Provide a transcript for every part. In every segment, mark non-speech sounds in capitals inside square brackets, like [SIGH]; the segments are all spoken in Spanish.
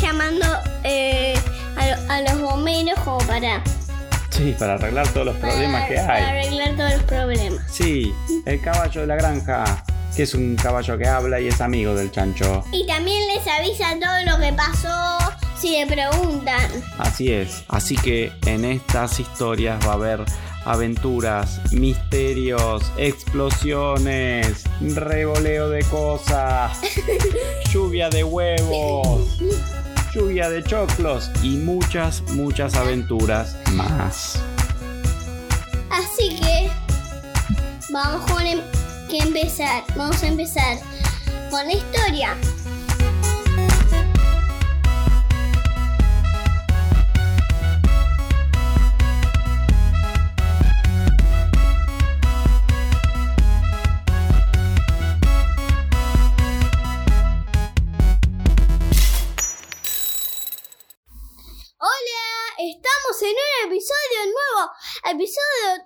Llamando eh, a, lo- a los bomberos como para, Sí, para arreglar todos los problemas para- que para hay. arreglar todos los problemas. Sí, el caballo de la granja, que es un caballo que habla y es amigo del chancho. Y también les avisa todo lo que pasó si le preguntan. Así es. Así que en estas historias va a haber aventuras, misterios, explosiones, revoleo de cosas, [LAUGHS] lluvia de huevos, lluvia de choclos y muchas, muchas aventuras más. Así que vamos con em- empezar. Vamos a empezar con la historia. Estamos en un episodio nuevo, episodio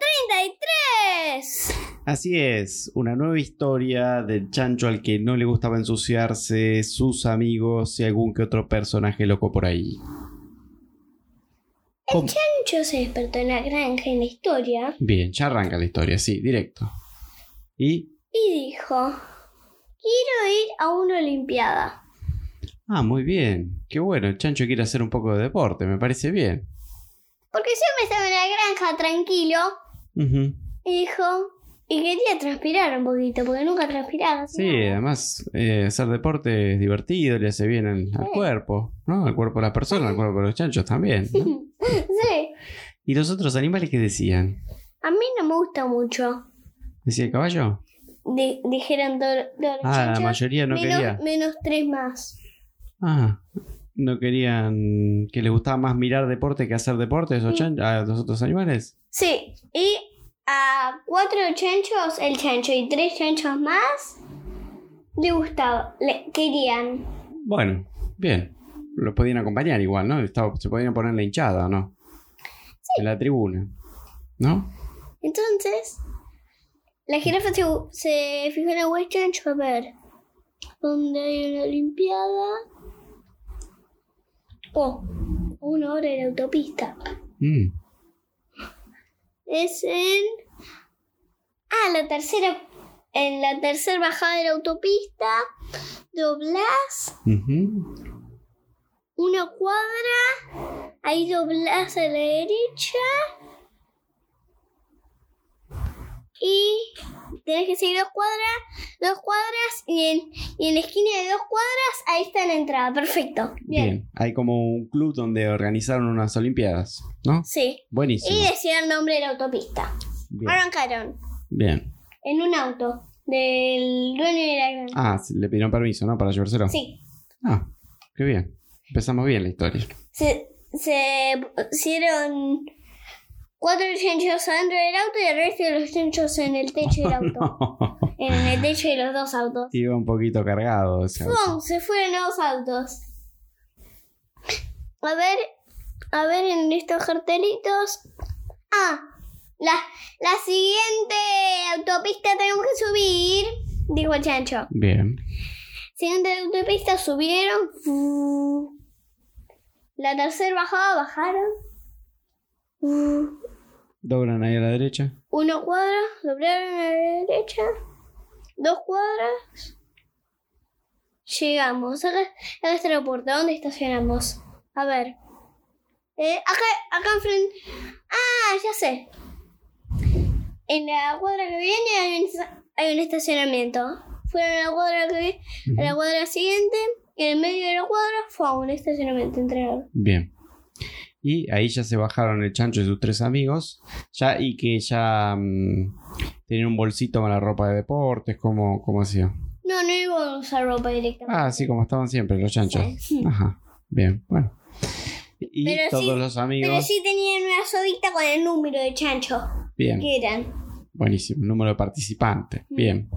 33. Así es, una nueva historia del chancho al que no le gustaba ensuciarse, sus amigos y algún que otro personaje loco por ahí. ¿Cómo? Chancho se despertó en la granja en la historia Bien, ya arranca la historia, sí, directo. Y y dijo, quiero ir a una olimpiada. Ah, muy bien. Qué bueno, el chancho quiere hacer un poco de deporte, me parece bien. Porque siempre estaba en la granja tranquilo Ujú. y dijo, y quería transpirar un poquito, porque nunca transpiraba. Sí, además eh, hacer deporte es divertido, le hace bien al, cuerpo, ¿no? Al cuerpo de las personas, al cuerpo de los chanchos también. ¿no? [LAUGHS] sí, [LAUGHS] ¿Y los otros animales qué decían? a mí no me gusta mucho. ¿Decía el caballo? Di- dijeron todos los Ah, la mayoría no menos, quería. menos tres más. Ah, no querían que les gustaba más mirar deporte que hacer deporte a esos Sí. a los otros animales. Sí, y a cuatro chanchos, el chancho y tres chanchos más, le gustaba, le querían. Bueno, bien. Los podían acompañar igual, ¿no? Estaba- se podían poner la hinchada, ¿no? En la tribuna. ¿No? Entonces, la jirafa se, se fijó en el buen chancho a ver dónde hay una olimpiada. Oh, a una hora de la autopista. Mm. Es en. Ah, la tercera. En la tercera bajada de la autopista. Doblás Ujú. una cuadra. Ahí doblás a la derecha. Y tenés que seguir dos cuadras, dos cuadras y en, y en la esquina de dos cuadras ahí está la entrada. Perfecto. Bien. Bien. Hay como un club donde organizaron unas olimpiadas, ¿no? Sí. Buenísimo. Y decía el nombre de la autopista. Bien. Arrancaron Bien. en un auto del dueño de la granja. Ah, le pidieron permiso, ¿no? Para llevárselo. Sí. Ah, qué bien. Empezamos bien la historia. Se, se pusieron cuatro chanchos adentro del auto y el resto de los chanchos en el techo del auto. [LAUGHS] en el techo de los dos autos. Iba un poquito cargado. ese auto. ¡Fum! Se fueron los autos. A ver, a ver en estos cartelitos. Ah, la, la siguiente autopista tenemos que subir. Dijo el chancho. Bien. Siguiente autopista subieron. La tercera bajada bajaron. Doblan ahí a la derecha. Una cuadra, doblaron a la derecha. Dos cuadras. Llegamos. Acá, acá está la puerta. ¿Dónde estacionamos? A ver. Eh, acá, acá enfrente. Ah, ya sé. En la cuadra que viene hay un, hay un estacionamiento. Fueron a la cuadra que viene, a la cuadra siguiente. Y en el medio de la cuadra fue a un estacionamiento entregado. Bien. Y ahí ya se bajaron el chancho y sus tres amigos. Ya, y que ya mm, tenían un bolsito con la ropa de deportes. ¿Cómo, cómo hacía? No, no iban a usar ropa directamente. Ah, sí, como estaban siempre los chanchos. Sí. [LAUGHS] Ajá, bien, bueno. Y Pero todos sí- los amigos. Pero sí tenían una sodita con el número de chancho Bien, que eran. buenísimo. Número de participantes. Mm. Bien.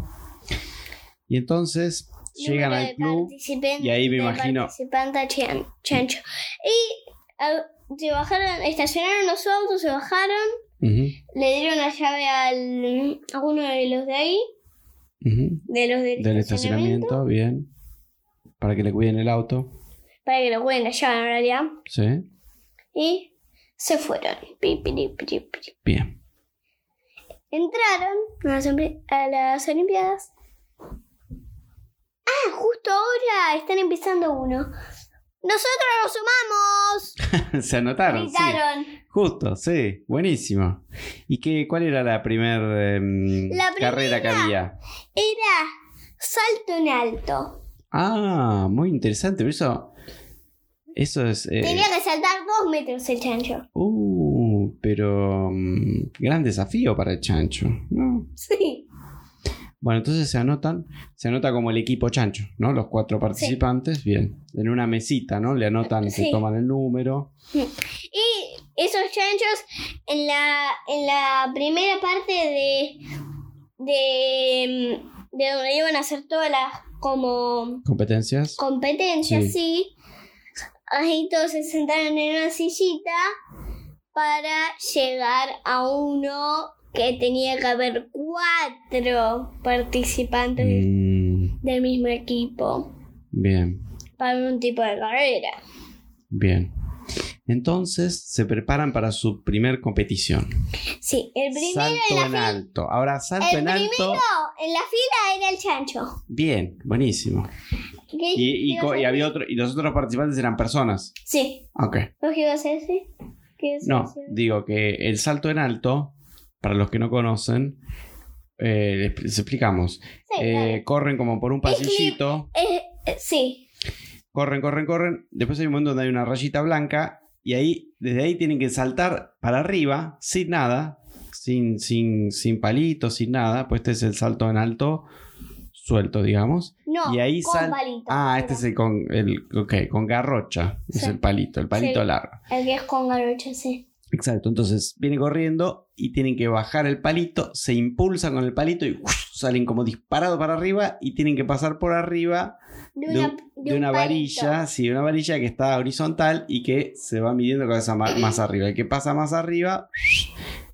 Y entonces llegan al club. y ahí me imagino- Participante chan- chancho. Y ah, se bajaron, estacionaron los autos, se bajaron, le dieron la llave al, a uno de los de ahí, ujú. de los del, Del estacionamiento, estacionamiento, bien. Para que le cuiden el auto. para que lo cuiden la llave en realidad. Sí. Y se fueron. Bien. Entraron a las, Olimpi- a las Olimpiadas. Ah, justo ahora están empezando uno. Nosotros nos sumamos. [LAUGHS] Se anotaron. sí. Justo, sí. Buenísimo. ¿Y qué, cuál era la primera La carrera que había? Era salto en alto. Ah, muy interesante. Pero eso. Eso es. eh, Tenía que saltar dos metros el chancho. Uh, pero. mm, gran desafío para el chancho. ¿no? Sí. Bueno, entonces se anotan. Se anota como el equipo chancho, ¿no? Los cuatro participantes. Bien. En una mesita, ¿no? Le anotan, se Sí. toman el número. Y esos chanchos en la, en la primera parte de, de, de donde iban a hacer todas las como Competencias. competencias, Sí. sí. Ahí todos se sentaron en una sillita para llegar a uno que tenía que haber cuatro participantes Mm, del mismo equipo bien. para un tipo de carrera. Bien. Entonces se preparan para su primer competición. Sí, el primero salto en la en fila. alto. Ahora, salto El en alto. primero en la fila era el chancho. Bien, buenísimo. ¿Qué- Y, había otro, y los otros participantes eran personas. Sí. Ok. ¿Vos qué ibas a decir? ¿Qué ibas a No, decir? digo que el salto en alto, para los que no conocen, eh, les, les explicamos. Sí, Eh, corren como por un pasillito. Eh, sí. Corren, corren, corren. Después hay un momento donde hay una rayita blanca. Y ahí, desde ahí tienen que saltar para arriba, sin nada. Sin, sin, sin palitos, sin nada. Pues este es el salto en alto suelto, digamos. No, y ahí con sal- palito. Ah, este es el con, el, ok, con garrocha. Es el palito, el palito Sí. largo. El que es con garocha, sí. Exacto, entonces viene corriendo y tienen que bajar el palito, se impulsan con el palito y salen como disparados para arriba y tienen que pasar por arriba De de, una, de de varilla, sí, una varilla que está horizontal y que se va midiendo cada vez más arriba. El que pasa más arriba,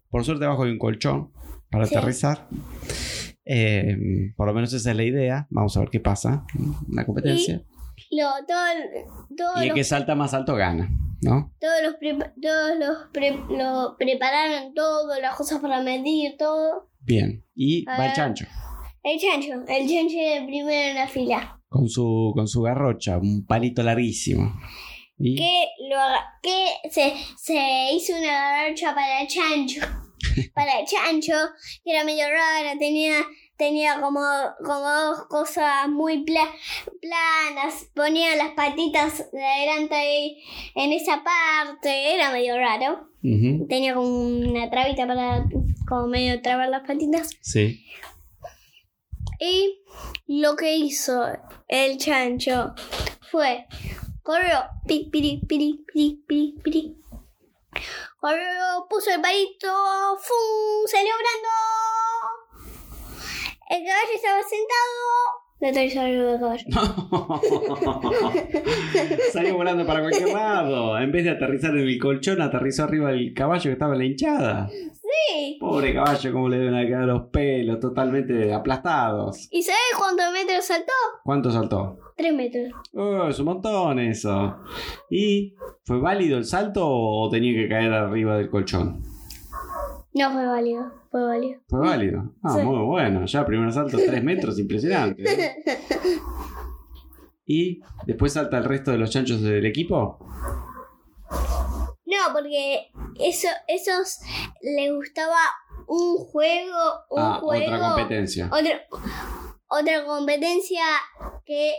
por suerte abajo hay un colchón para Sí. aterrizar. Eh, por lo menos esa es la idea. Vamos a ver qué pasa. Una competencia. Lo, todo, Y el los, que salta más alto gana, ¿no? todos, los, pre- todos los pre- lo prepararon todo, las cosas para medir, todo. Bien. Y va el chancho. El chancho, el chancho era el primero en la fila. con su, con su garrocha, un palito larguísimo. Y Que, lo, que se, se hizo una garrocha para el chancho. [LAUGHS] para el chancho, que era medio rara, tenía, tenía como, como dos cosas muy pla- planas, ponía las patitas de adelante ahí en esa parte, era medio raro. Tenía como una trabita para como medio trabar las patitas. sí. Y lo que hizo el chancho fue corrió, pi, piri, piri, piri, piri, piri. Corrió, puso el palito, ¡fum! ¡Salió volando! El caballo estaba sentado. Arriba del caballo. Salió volando para cualquier lado. En vez de aterrizar en el colchón, aterrizó arriba del caballo que estaba en la hinchada. Sí. Pobre caballo, cómo le deben quedar los pelos totalmente aplastados. ¿Y sabes cuántos metros saltó? ¿Cuánto saltó? Tres metros. Oh, es un montón eso. ¿Y fue válido el salto o tenía que caer arriba del colchón? No fue válido, fue válido. Fue válido. Ah, Sí. muy bueno. Ya primer salto, tres metros, impresionante. ¿eh? [LAUGHS] ¿Y después salta el resto de los chanchos del equipo? No, porque eso, esos les gustaba un juego, un ah, juego, otra competencia. otra, otra competencia que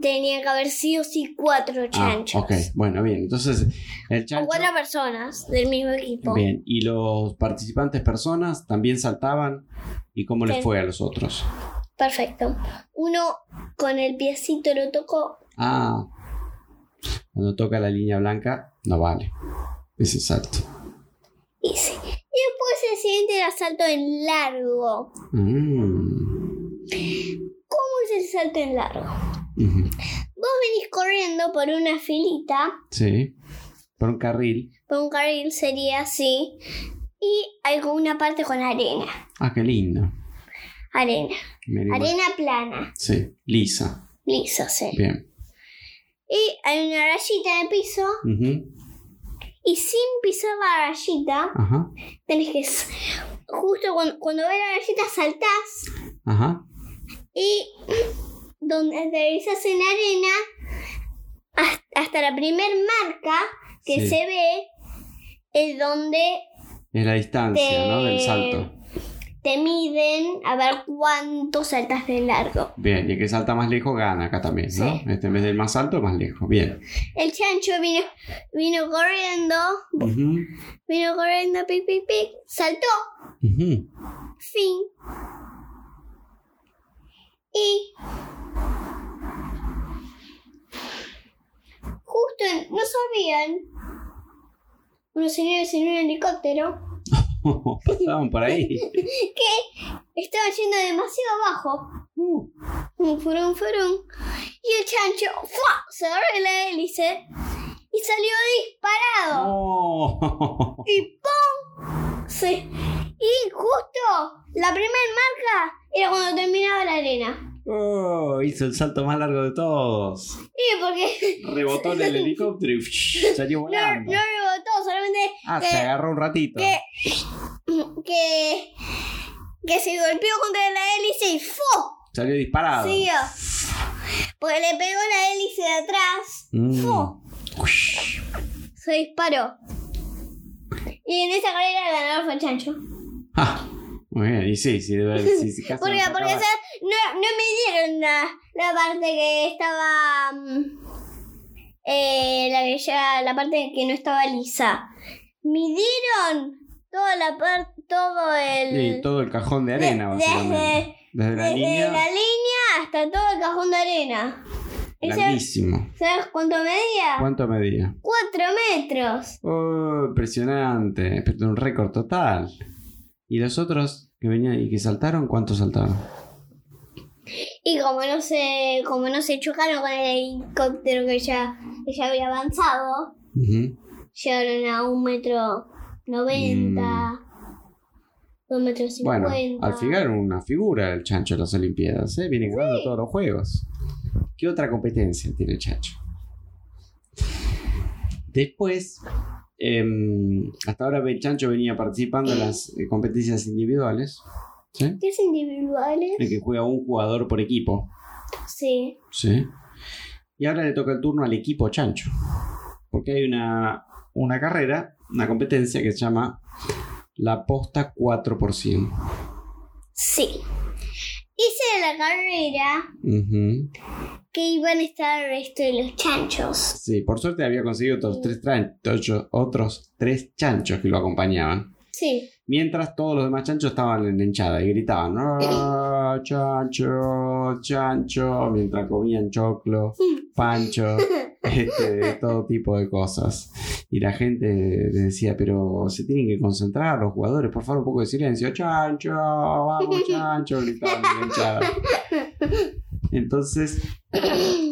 tenía que haber sido sí cuatro Ah, chanchos. ok, bueno, bien. Entonces, el O chancho. cuatro personas del mismo equipo. Bien, y los participantes personas también saltaban. ¿Y cómo les Sí. fue a los otros? Perfecto. Uno con el piecito lo tocó. Ah. Cuando toca la línea blanca, no vale. Ese salto. Y sí. Y después el siguiente era salto en largo. Mm. ¿Cómo es el salto en largo? Ujú. Vos venís corriendo por una filita, Sí. Por un carril. por un carril sería así, y hay como una parte con arena. Ah, qué lindo. Arena. Arena plana. Sí, lisa. Lisa, sí. Bien. Y hay una rayita en el piso, Ujú. y sin pisar la rayita, Ajá. tenés que. Justo cuando, cuando ves la rayita, saltás Ajá. y donde aterrizas en la arena, has- hasta la primer marca que Sí. se ve es donde Es la distancia, Te- ¿no? Del salto. te miden a ver cuánto saltas de largo. Bien, y el que salta más lejos gana acá también, ¿no? Sí. Este en vez del más alto, más lejos. Bien. El chancho vino, vino corriendo, vino corriendo, pic, pic, pic, saltó, fin. Y justo en- no sabían unos señores en un helicóptero [LAUGHS] Estaban por ahí. [LAUGHS] que estaba yendo demasiado bajo. Uh. Un furón, furón. Y el chancho ¡fua! se agarró la hélice y salió disparado. No. Y ¡pum! Sí. Y justo la primera marca era cuando terminaba la arena. Oh, hizo el salto más largo de todos. Y porque [LAUGHS] Rebotó en el [LAUGHS] helicóptero y [LAUGHS] salió no, volando. no rebotó, solamente Ah, que- se agarró un ratito. que, que, que se golpeó contra la hélice y ¡fu! Salió disparado. Siguió. Porque le pegó la hélice de atrás. Mm. ¡Fu! Se disparó. Y en esa carrera ganador fue el chancho. Ah, muy bien, y sí, sí, debe sí, sí, [LAUGHS] casi Porque, nos porque no, no me dieron la, la parte que estaba. mm, eh, la que ya. La parte que no estaba lisa. Midieron toda la parte. Todo el. Sí, todo el cajón de arena, de- básicamente. Desde la desde línea, la línea hasta todo el cajón de arena. Larguísimo. ¿Sabes cuánto medía? ¿Cuánto medía? Cuatro metros. Oh, impresionante. Un récord total. ¿Y los otros que venían y que saltaron, cuánto saltaron? Y como no se, como no se chocaron con el helicóptero que ya, que ya había avanzado, llegaron a un metro noventa, dos metros cincuenta. Bueno, al final una figura el chancho en las Olimpiadas, ¿eh? Viene ganando todos los juegos. ¿Qué otra competencia tiene el chancho? Después, em, hasta ahora el chancho venía participando en las eh, competencias individuales, ¿sí? ¿Qué es individuales? En que juega un jugador por equipo, Sí. ¿sí? Y ahora le toca el turno al equipo chancho, porque hay una, una carrera, una competencia que se llama la posta 4%. Sí. Hice la carrera que iban a estar el resto de los chanchos. Sí, por suerte había conseguido otros tres, ocho- otros tres chanchos que lo acompañaban. Sí. Mientras todos los demás chanchos estaban en la hinchada y gritaban ¡Ah, chancho, chancho, mientras comían choclo, pancho, [LAUGHS] [LAUGHS] este, de todo tipo de cosas. Y la gente decía, pero se tienen que concentrar los jugadores, por favor, un poco de silencio. Chancho, vamos, [LAUGHS] chancho, gritaban. Entonces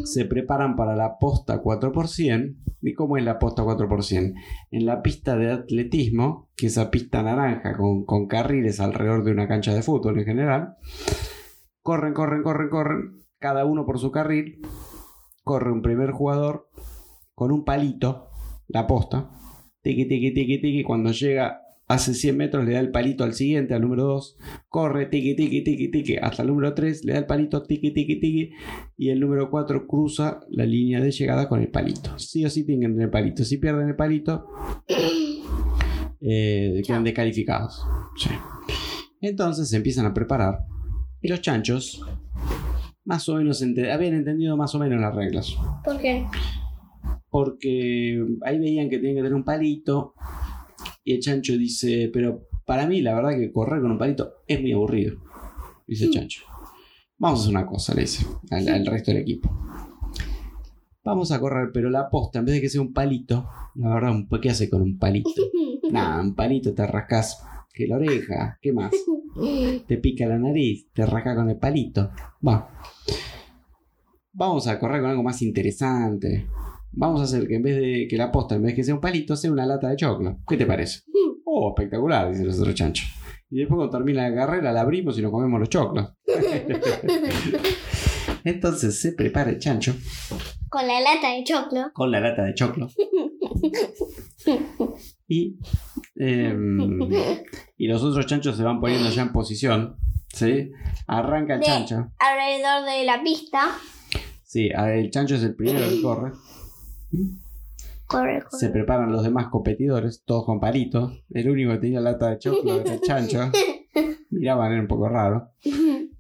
se preparan para la posta 4%. ¿Y cómo es la posta 4%? En la pista de atletismo, que es esa pista naranja con, con carriles alrededor de una cancha de fútbol en general, corren, corren, corren, corren, cada uno por su carril. Corre un primer jugador con un palito, la posta, tiqui, tiqui, tiqui, tiqui. Cuando llega, hace 100 metros, le da el palito al siguiente, al número 2. Corre, tiqui, tiqui, tiqui, tiqui, hasta el número 3, le da el palito, tiqui, tiqui, tiqui. Y el número 4 cruza la línea de llegada con el palito. Sí o sí tienen que tener el palito. Si pierden el palito, eh, quedan descalificados. Sí. Entonces se empiezan a preparar. Y los chanchos, más o menos, habían entendido más o menos las reglas. ¿Por qué? Porque ahí veían que tenían que tener un palito. Y el chancho dice, pero para mí la verdad que correr con un palito es muy aburrido. Dice el chancho. Vamos a hacer una cosa, le dice al, al resto del equipo. Vamos a correr, pero la posta, en vez de que sea un palito, la verdad, ¿qué hace con un palito? [LAUGHS] Nada, un palito te rascas que la oreja, ¿qué más? [LAUGHS] Te pica la nariz, te rasca con el palito. Va. Vamos a correr con algo más interesante. Vamos a hacer que en vez de que la posta, en vez de que sea un palito, sea una lata de choclo. ¿Qué te parece? [LAUGHS] Oh, espectacular, dicen los otros chanchos. Y después cuando termina la carrera la abrimos y nos comemos los choclos. [LAUGHS] Entonces se prepara el chancho Con la lata de choclo. con la lata de choclo. [LAUGHS] Y, em, [LAUGHS] y los otros chanchos se van poniendo ya en posición. ¿Sí? Arranca el De- chancho. Alrededor de la pista. Sí, el chancho es el primero que corre. Corre, corre. Se preparan los demás competidores, todos con palitos. El único que tenía lata de choclo era el chancho. [LAUGHS] Miraban, era un poco raro.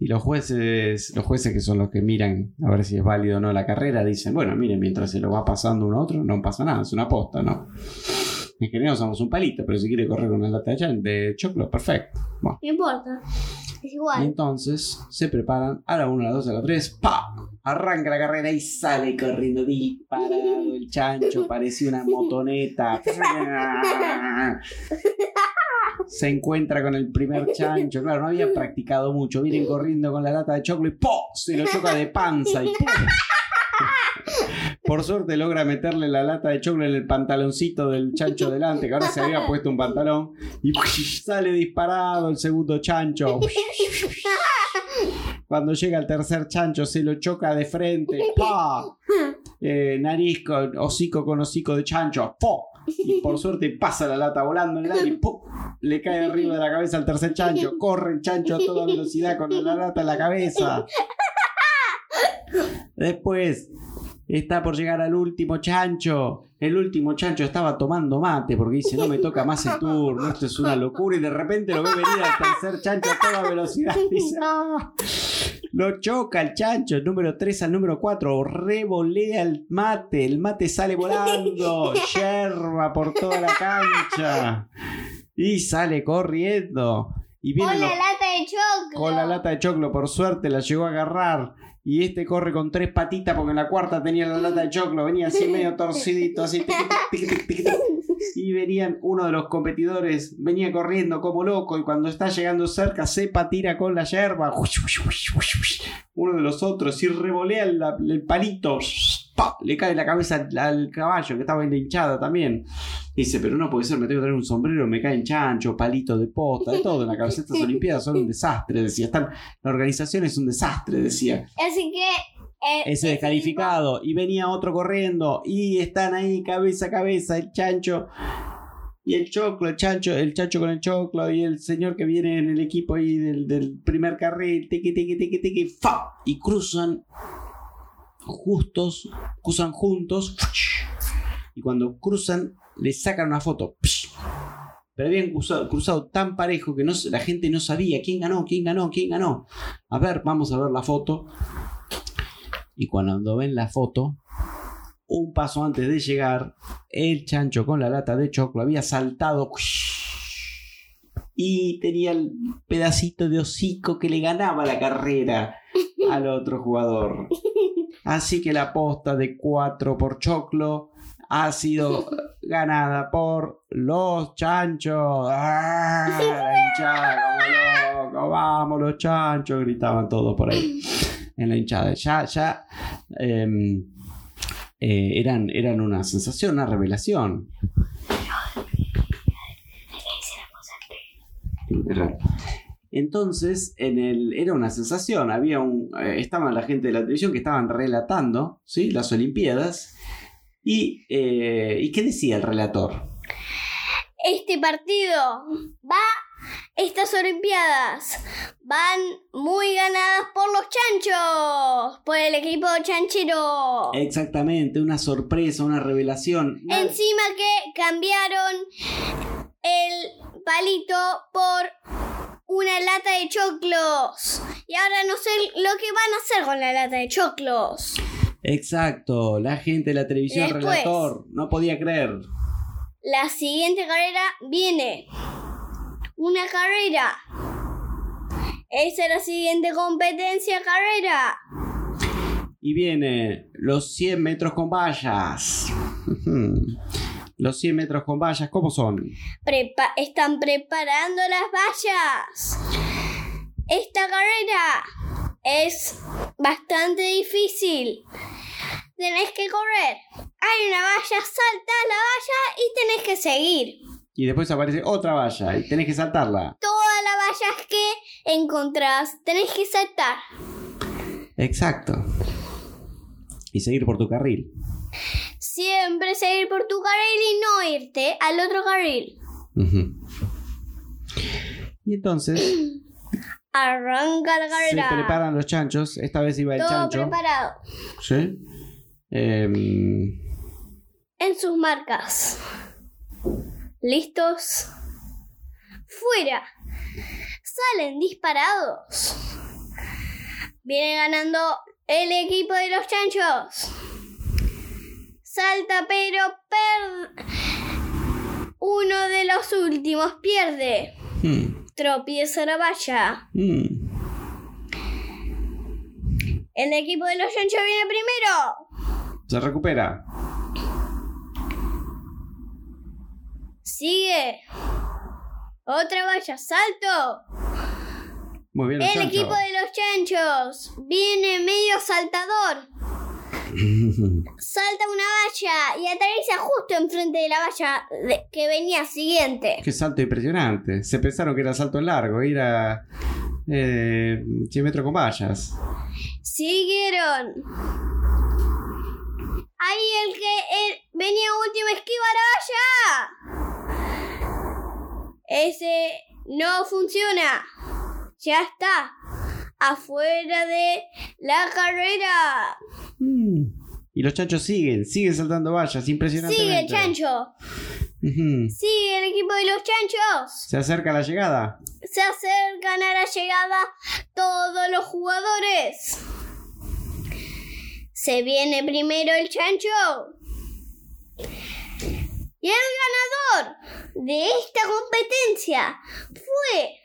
Y los jueces, los jueces que son los que miran a ver si es válido o no la carrera, dicen, bueno, miren, mientras se lo va pasando uno a otro, no pasa nada, es una aposta, ¿no? En general usamos un palito, pero si quiere correr con una lata de, choclo, perfecto. Bueno, No importa. Es y igual. entonces se preparan a la 1, a la 2, a la 3, ¡pa! Arranca la carrera y sale corriendo disparado el chancho, parecía una motoneta. [LAUGHS] Se encuentra con el primer chancho, claro, no había practicado mucho. Vienen corriendo con la lata de choclo y ¡po! Se lo choca de panza y ¡pum! Por suerte logra meterle la lata de choclo en el pantaloncito del chancho delante, que ahora se había puesto un pantalón, y sale disparado el segundo chancho. Cuando llega el tercer chancho se lo choca de frente. ¡Pa! Eh, nariz con hocico con hocico de chancho. Y por suerte pasa la lata volando en el aire ¡pum! le cae arriba de la cabeza al tercer chancho. Corre el chancho a toda velocidad con la lata en la cabeza. Después está por llegar al último chancho. El último chancho estaba tomando mate porque dice, no me toca más el turno, esto es una locura. Y de repente lo ve venir al tercer chancho a toda velocidad. [LAUGHS] Dice, "Ah". Lo choca el chancho, el número 3 al número 4, revolea el mate, el mate sale volando, [LAUGHS] yerba por toda la cancha y sale corriendo. Y viene Con la lata de choclo. con la lata de choclo, por suerte la llegó a agarrar. Y este corre con tres patitas porque en la cuarta tenía la lata de choclo, venía así [LAUGHS] medio torcidito, así. Y venían, uno de los competidores venía corriendo como loco y cuando está llegando cerca sepa tira con la yerba. Uno de los otros y revolea el, el palito. Le cae la cabeza al, al caballo que estaba hinchada también. Dice, pero no puede ser, me tengo que traer un sombrero, me caen chancho, palito de posta, de todo en la cabeza. Estas Olimpiadas son un desastre, decía. Están, la organización es un desastre, decía. Así que. eh, Ese descalificado. Y venía otro corriendo. Y están ahí cabeza a cabeza el chancho. Y el choclo, el chancho, el chancho con el choclo. Y el señor que viene en el equipo ahí del, del primer carril. Tiqui, tiqui, tiqui, tiqui. ¡fa! Y cruzan justos. Cruzan juntos. Y cuando cruzan, le sacan una foto. Pero habían cruzado, tan parejo que la gente no sabía quién ganó, quién ganó, quién ganó. A ver, vamos a ver la foto. Y cuando ven la foto, un paso antes de llegar, el chancho con la lata de choclo había saltado y tenía el pedacito de hocico que le ganaba la carrera al otro jugador. Así que la aposta de 4 por choclo ha sido [LAUGHS] ganada por los chanchos. [LAUGHS] ¡Ah! La hinchada, como loco, vamos los chanchos, gritaban todos por ahí en la hinchada. Ya, ya em, eh, eran, eran una sensación, una revelación. Era- Entonces, en el, era una sensación. Había un. eh, estaban la gente de la televisión que estaban relatando ¿sí? las Olimpiadas. Y, eh, ¿Y qué decía el relator? Este partido va. Estas Olimpiadas van muy ganadas por los chanchos. Por el equipo chanchero. Exactamente, una sorpresa, una revelación. Encima que cambiaron el palito por una lata de choclos. Y ahora no sé lo que van a hacer con la lata de choclos. Exacto, la gente de la televisión, Después. relator, no podía creer. La siguiente carrera viene. Una carrera Esa es la siguiente competencia carrera. Y viene los 100 metros con vallas. [LAUGHS] Los 100 metros con vallas, ¿cómo son? Prepa- están preparando las vallas. Esta carrera es bastante difícil. Tenés que correr. Hay una valla, saltás la valla y tenés que seguir. Y después aparece otra valla y tenés que saltarla. Todas las vallas que encontrás tenés que saltar. Exacto. Y seguir por tu carril. Siempre seguir por tu carril y no irte al otro carril. Y entonces [CLEARS THROAT] Arranca la se carrera. preparan los chanchos. Esta vez iba el Todo chancho. preparado. ¿Sí? Em, En sus marcas. ¿Listos? ¡Fuera! Salen disparados. Viene ganando el equipo de los chanchos. Salta, pero per... Uno de los últimos pierde. hmm, Tropieza la valla. hmm. El equipo de los chanchos viene primero. Se recupera. Sigue. Otra valla. Salto. Muy bien, El equipo de los chanchos viene medio saltador. [LAUGHS] Salta una valla y aterriza justo enfrente de la valla de- que venía siguiente. Qué salto impresionante. Se pensaron que era salto largo, ir a eh, 100 metros con vallas. Siguieron. Ahí el que el- venía último esquiva la valla. Ese no funciona. Ya está. Afuera de la carrera. Mm. Y los chanchos siguen, siguen saltando vallas, impresionante. Sigue el chancho. Sigue el equipo de los chanchos. Se acerca la llegada. Se acercan a la llegada todos los jugadores. Se viene primero el chancho. Y el ganador de esta competencia fue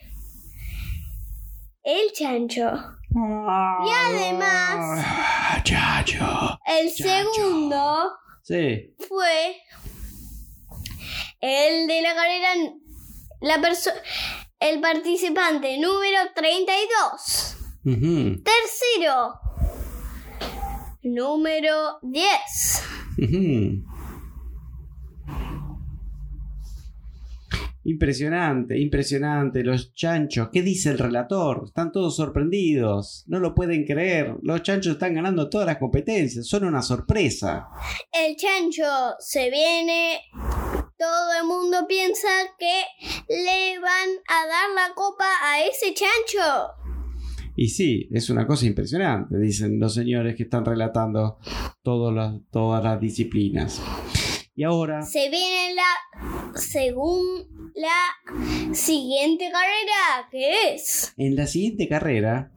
el chancho. Y además, [SIGHS] Ah, Chacho. el Chancho. segundo Sí. fue el de la carrera, la perso- el participante número 32. Ujú, Tercero, número 10. ujú. Impresionante, impresionante. Los chanchos. ¿Qué dice el relator? Están todos sorprendidos. No lo pueden creer. Los chanchos están ganando todas las competencias. Son una sorpresa. El chancho se viene. Todo el mundo piensa que le van a dar la copa a ese chancho. Y sí, es una cosa impresionante, dicen los señores que están relatando todas las, todas las disciplinas. Y ahora, Se viene la. Según la siguiente carrera, que es. en la siguiente carrera,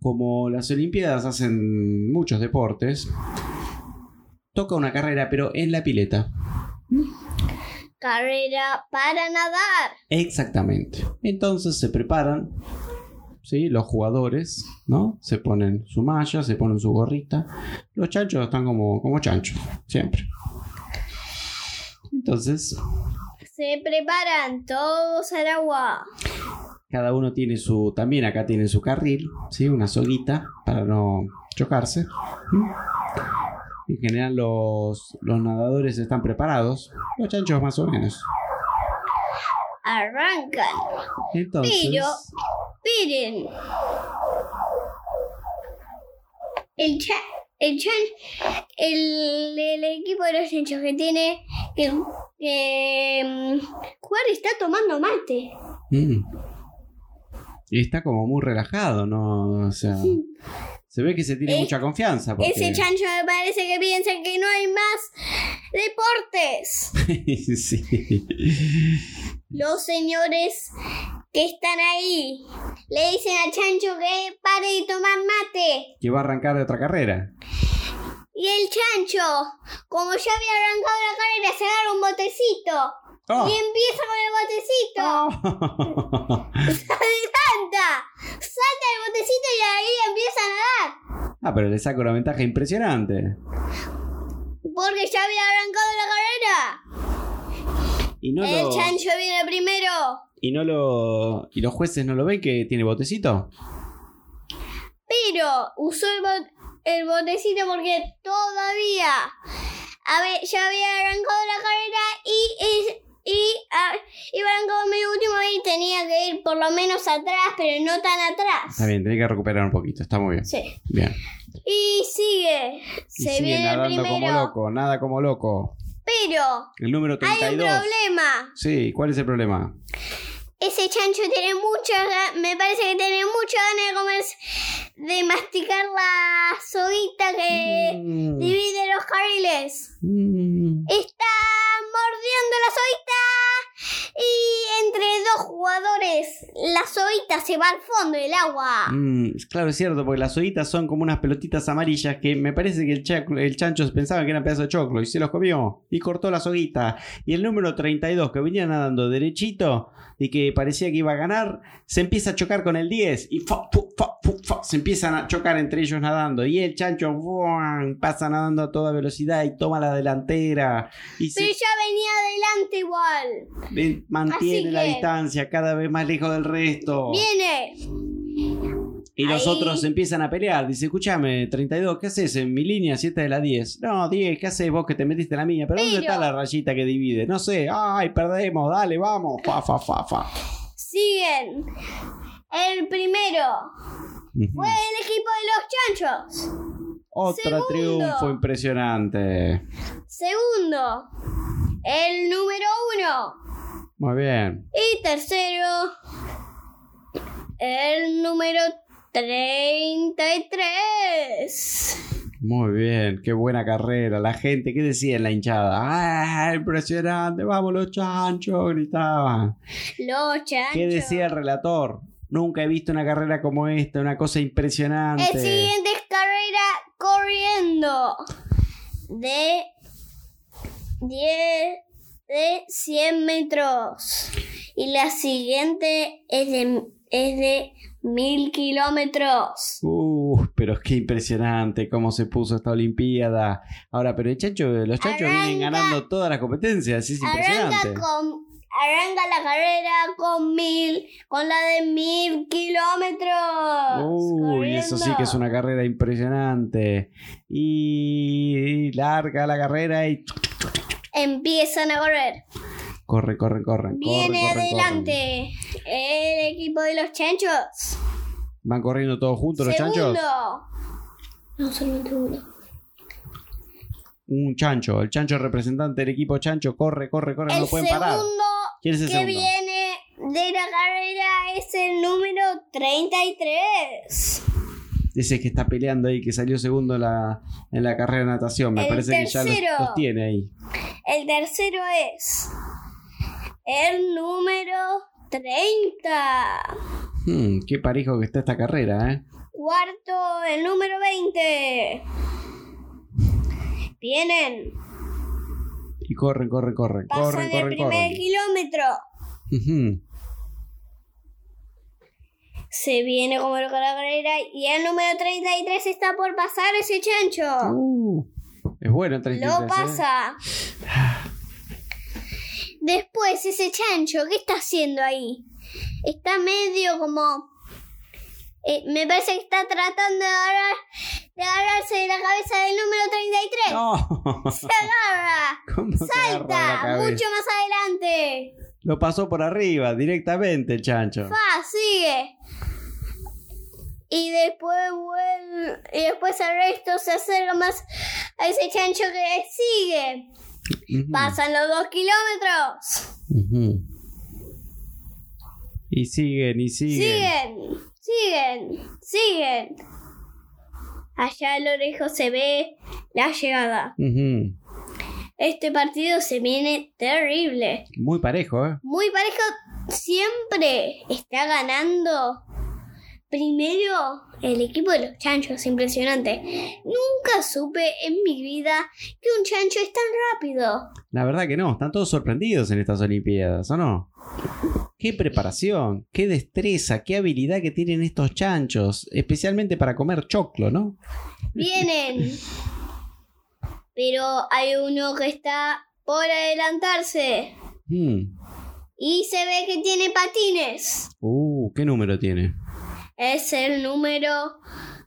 como las Olimpiadas hacen muchos deportes, toca una carrera, pero en la pileta. Carrera para nadar. Exactamente. Entonces se preparan, ¿sí? Los jugadores, ¿no? Se ponen su malla, se ponen su gorrita. Los chanchos están como, como chanchos, siempre. Entonces, Se preparan todos al agua. cada uno tiene su, también acá tiene su carril, ¿sí? Una soguita para no chocarse. ¿Mm? En general los, los nadadores están preparados, los chanchos más o menos. Arrancan. Entonces, Pero, miren. El cha, el el, el equipo de los chanchos que tiene que, que mm, jugar está tomando mate. Mm. Y está como muy relajado, ¿no? O sea, se ve que se tiene mucha confianza. Porque... Ese chancho me parece que piensa que no hay más deportes. [LAUGHS] sí. Los señores que están ahí le dicen al chancho que pare de tomar mate. Que va a arrancar de otra carrera. Y el chancho, como ya había arrancado la carrera, se agarra un botecito. ¡Oh! Y empieza con el botecito. [LAUGHS] ¡Oh! ¡Salta! botecito y ahí empieza a nadar. Ah, pero le saca una ventaja impresionante. Porque ya había arrancado la carrera. Y no El lo. chancho viene primero. Y no lo. Y los jueces no lo ven que tiene botecito. Pero usó el, bot- el botecito porque todavía habe- ya había arrancado la carrera y, y, y ah, iba arrancado medio último y tenía que ir por lo menos atrás, pero no tan atrás. Está bien, tiene que recuperar un poquito. Está muy bien. Sí. Bien. Y sigue. Y Se sigue viene el nadando primero. como loco, nada como loco. Pero El número hay un 32. problema. Sí, ¿cuál es el problema? Ese chancho tiene muchas ga- me parece que tiene muchas ganas de comer, de masticar la soguita que Mm, divide los carriles. mm. Está mordiendo la soguita y entre dos jugadores la soguita se va al fondo del agua. Mm, claro, es cierto, porque las soguitas son como unas pelotitas amarillas que me parece que el, el chancho pensaba que eran pedazos de choclo y se los comió y cortó la soguita. Y el número 32 que venía nadando derechito y que parecía que iba a ganar, se empieza a chocar con el 10 y fa, fu, fa, fu, fa, se empiezan a chocar entre ellos nadando. Y el chancho pasa nadando a toda velocidad y toma la delantera y se Pero ya venía adelante igual. Mantiene la distancia cada vez más lejos del resto. Viene. Y los otros empiezan a pelear. Dice, escúchame, 32, ¿qué haces en mi línea 7 de la 10? No, 10, ¿qué haces vos que te metiste en la mía? ¿Pero dónde está la rayita que divide? No sé. Ay, perdemos, dale, vamos. Fa, fa, fa, fa. Siguen. El primero fue el equipo de los chanchos. Otro segundo. triunfo impresionante. Segundo, el número uno. Muy bien. Y tercero, el número 33. Muy bien, qué buena carrera. La gente, ¿qué decía en la hinchada? ¡Ah, impresionante! ¡Vamos los chanchos! Gritaban. Los chanchos. ¿Qué decía el relator? Nunca he visto una carrera como esta, una cosa impresionante. El siguiente es carrera corriendo de 10 de 100 metros. Y la siguiente es de, es de 1000 kilómetros. Uh, pero qué impresionante cómo se puso esta Olimpiada. Ahora, pero el chancho, los chanchos vienen Arranca- ganando todas las competencias, es Arranca impresionante. con arranca la carrera con mil con la de mil kilómetros. Uy, eso sí que es una carrera impresionante. Y larga la carrera y Empiezan a correr. corre, corre, corre. Viene corre, corre, adelante el equipo de los chanchos. Van corriendo todos juntos los chanchos. No, solamente uno. Un chancho, el chancho representante del equipo chancho, corre, corre, corre, no el lo pueden segundo parar. ¿Quién es el que segundo? viene de la carrera es el número 33. Ese que está peleando ahí, que salió segundo en la, en la carrera de natación. Me El parece que ya los, los tiene ahí. El tercero es el número 30. Hmm, qué parejo que está esta carrera, ¿eh? Cuarto, el número 20. Vienen, Y corren, corren, corren, pasan corren, el corren, primer corren. kilómetro. Ujú. Se viene como la carrera y el número 33 está por pasar ese chancho. Uh, es bueno el 33, Lo ¿eh? pasa. Después ese chancho, ¿qué está haciendo ahí? Está medio como... eh, me parece que está tratando de, agarrar, de agarrarse de la cabeza del número 33. No. Se agarra. [LAUGHS] ¿Cómo se agarra la Salta. Mucho más adelante. Lo pasó por arriba, directamente el chancho. Fa, sigue. Y después vuelve, y después el resto se acerca más a ese chancho que sigue. Pasan los dos kilómetros. Y siguen, y siguen. Siguen, siguen, siguen. Allá a lo lejos se ve la llegada. Este partido se viene terrible. Muy parejo, ¿eh? Muy parejo. Siempre está ganando. Primero, el equipo de los chanchos. Impresionante. Nunca supe en mi vida que un chancho es tan rápido. La verdad que no, están todos sorprendidos en estas Olimpiadas, ¿o no? Qué preparación, qué destreza, qué habilidad que tienen estos chanchos, especialmente para comer choclo, ¿no? Vienen. Pero hay uno que está por adelantarse. Mm. Y se ve que tiene patines. Uh, ¿qué número tiene? Es el número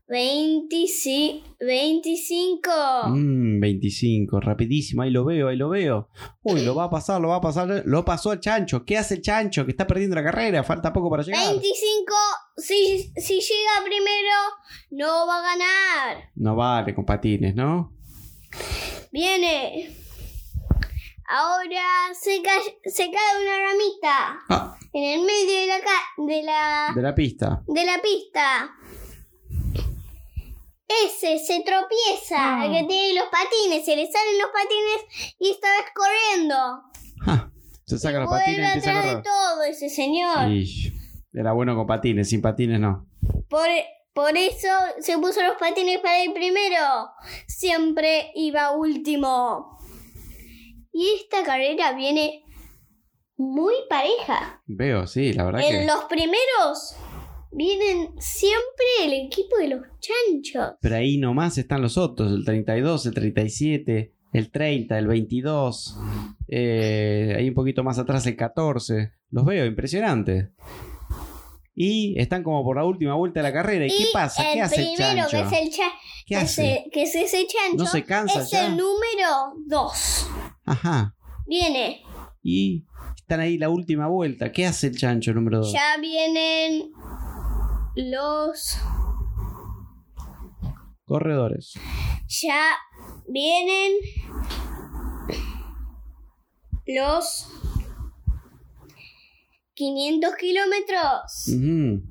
25. 25. Mm, 25, rapidísimo, ahí lo veo, ahí lo veo. Uy, lo va a pasar, lo va a pasar, lo pasó el chancho. ¿Qué hace el chancho? Que está perdiendo la carrera, falta poco para llegar. 25. Si, si llega primero, no va a ganar. No vale con patines, ¿no? Viene. Ahora se cae, se cae una ramita Ah, en el medio de la, ca- de la, de la pista. de la pista. Ese se tropieza, el que tiene los patines, se le salen los patines y vez corriendo. Ja, se saca los patines y empieza a atrás de correr. todo ese señor. Ish, era bueno con patines, sin patines no. Por, por eso se puso los patines para ir primero. Siempre iba último. Y esta carrera viene muy pareja. Veo, sí, la verdad En que. los primeros vienen siempre el equipo de los chanchos. Pero ahí nomás están los otros, el 32, el 37, el 30, el 22. eh, ahí un poquito más atrás el 14. Los veo, impresionante. Y están como por la última vuelta de la carrera. ¿Y, qué pasa? el ¿Qué hace el primero, chancho? que es el cha- ¿Qué hace? ese- que es ese chancho, ¿No se cansa es ya? el número 2. Ajá. Viene. Y están ahí la última vuelta. ¿Qué hace el chancho número 2? Ya vienen los. Corredores. Ya vienen los 500 kilómetros. Ujú.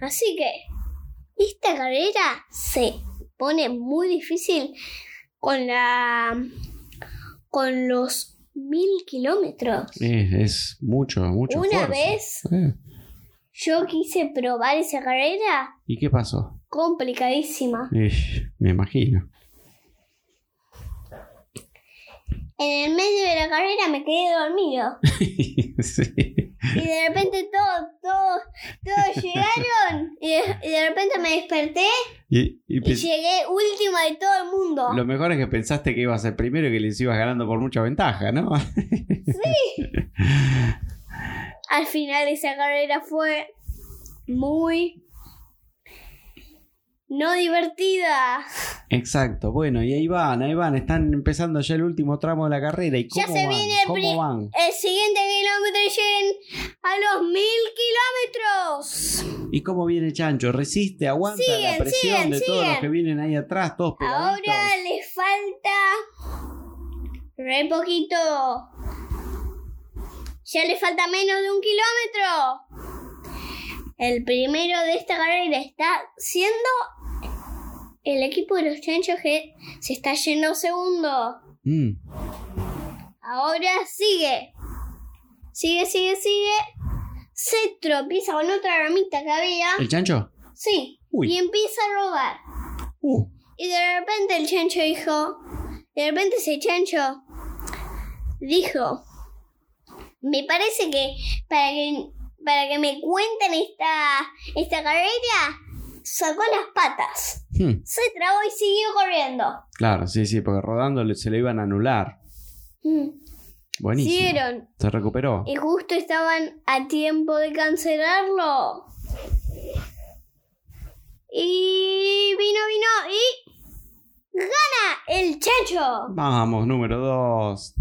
Así que esta carrera se pone muy difícil con la. con los mil kilómetros. Es, es mucho, mucho. Una esfuerzo. vez Eh, yo quise probar esa carrera ¿Y qué pasó? complicadísima. Me imagino. En el medio de la carrera me quedé dormido. [LAUGHS] sí. Y de repente todos, todos, todos [LAUGHS] llegaron. Y de, y de repente me desperté Y, y y pens- llegué último de todo el mundo. lo mejor es que pensaste que ibas a ser primero y que les ibas ganando por mucha ventaja, ¿no? [LAUGHS] Al final esa carrera fue muy no divertida. Exacto. Bueno, y ahí van, ahí van. Están empezando ya el último tramo de la carrera. ¿Y Ya cómo se van? viene el ¿Cómo pri- van? El siguiente kilómetro lleguen a los mil kilómetros. ¿Y cómo viene Chancho? ¿Resiste? ¿Aguanta la presión siguen, de todos los que vienen ahí atrás? Todos pegaditos. Ahora les falta re poquito. Ya le falta menos de un kilómetro. El primero de esta carrera está siendo el equipo de los chanchos que se está yendo segundo. Mm, Ahora sigue. Sigue, sigue, sigue. Se tropieza con otra ramita que había. ¿El Chancho? Sí. Uy. Y empieza a robar. Uh, Y de repente el chancho dijo, de repente ese chancho dijo, me parece que para que, para que me cuenten esta, esta carrera, sacó las patas, hmm, se trabó y siguió corriendo. Claro, sí, sí, porque rodando se le iban a anular. Mm. Buenísimo. Siguieron. Se recuperó. Y justo estaban a tiempo de cancelarlo. Y vino, vino y gana el chancho. Vamos, número 2.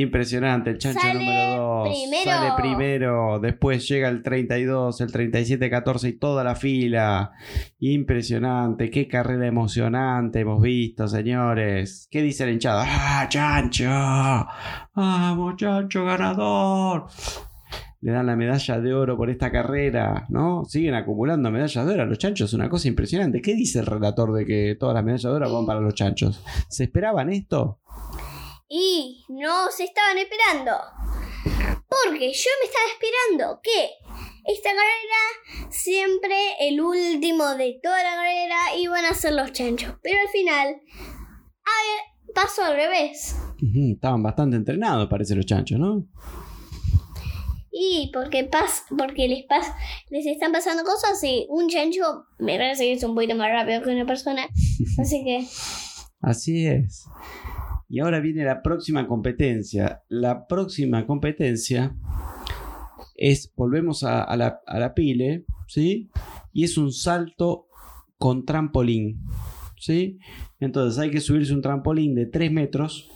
Impresionante, el chancho Sale número 2. primero. Sale primero. Después llega el 32, el 37, 14 y toda la fila. Impresionante. Qué carrera emocionante hemos visto, señores. ¿Qué dice el hinchado? ¡Ah, chancho! ¡Vamos, chancho ganador! Le dan la medalla de oro por esta carrera, ¿no? Siguen acumulando medallas de oro a los chanchos, es una cosa impresionante. ¿Qué dice el relator de que todas las medallas de oro van para los chanchos? ¿Se esperaban esto? Y no se estaban esperando. Porque yo me estaba esperando que esta carrera, siempre el último de toda la carrera, iban a ser los chanchos. Pero al final, a ver, pasó al revés. Estaban bastante entrenados, parece, los chanchos, ¿no? Y porque pas, porque les pas, les están pasando cosas y un chancho me parece que es un poquito más rápido que una persona. [LAUGHS] Así que Así es. Y ahora viene la próxima competencia. La próxima competencia es, volvemos a, a la, a la pile, ¿sí? Y es un salto con trampolín, ¿sí? Entonces hay que subirse un trampolín de 3 metros,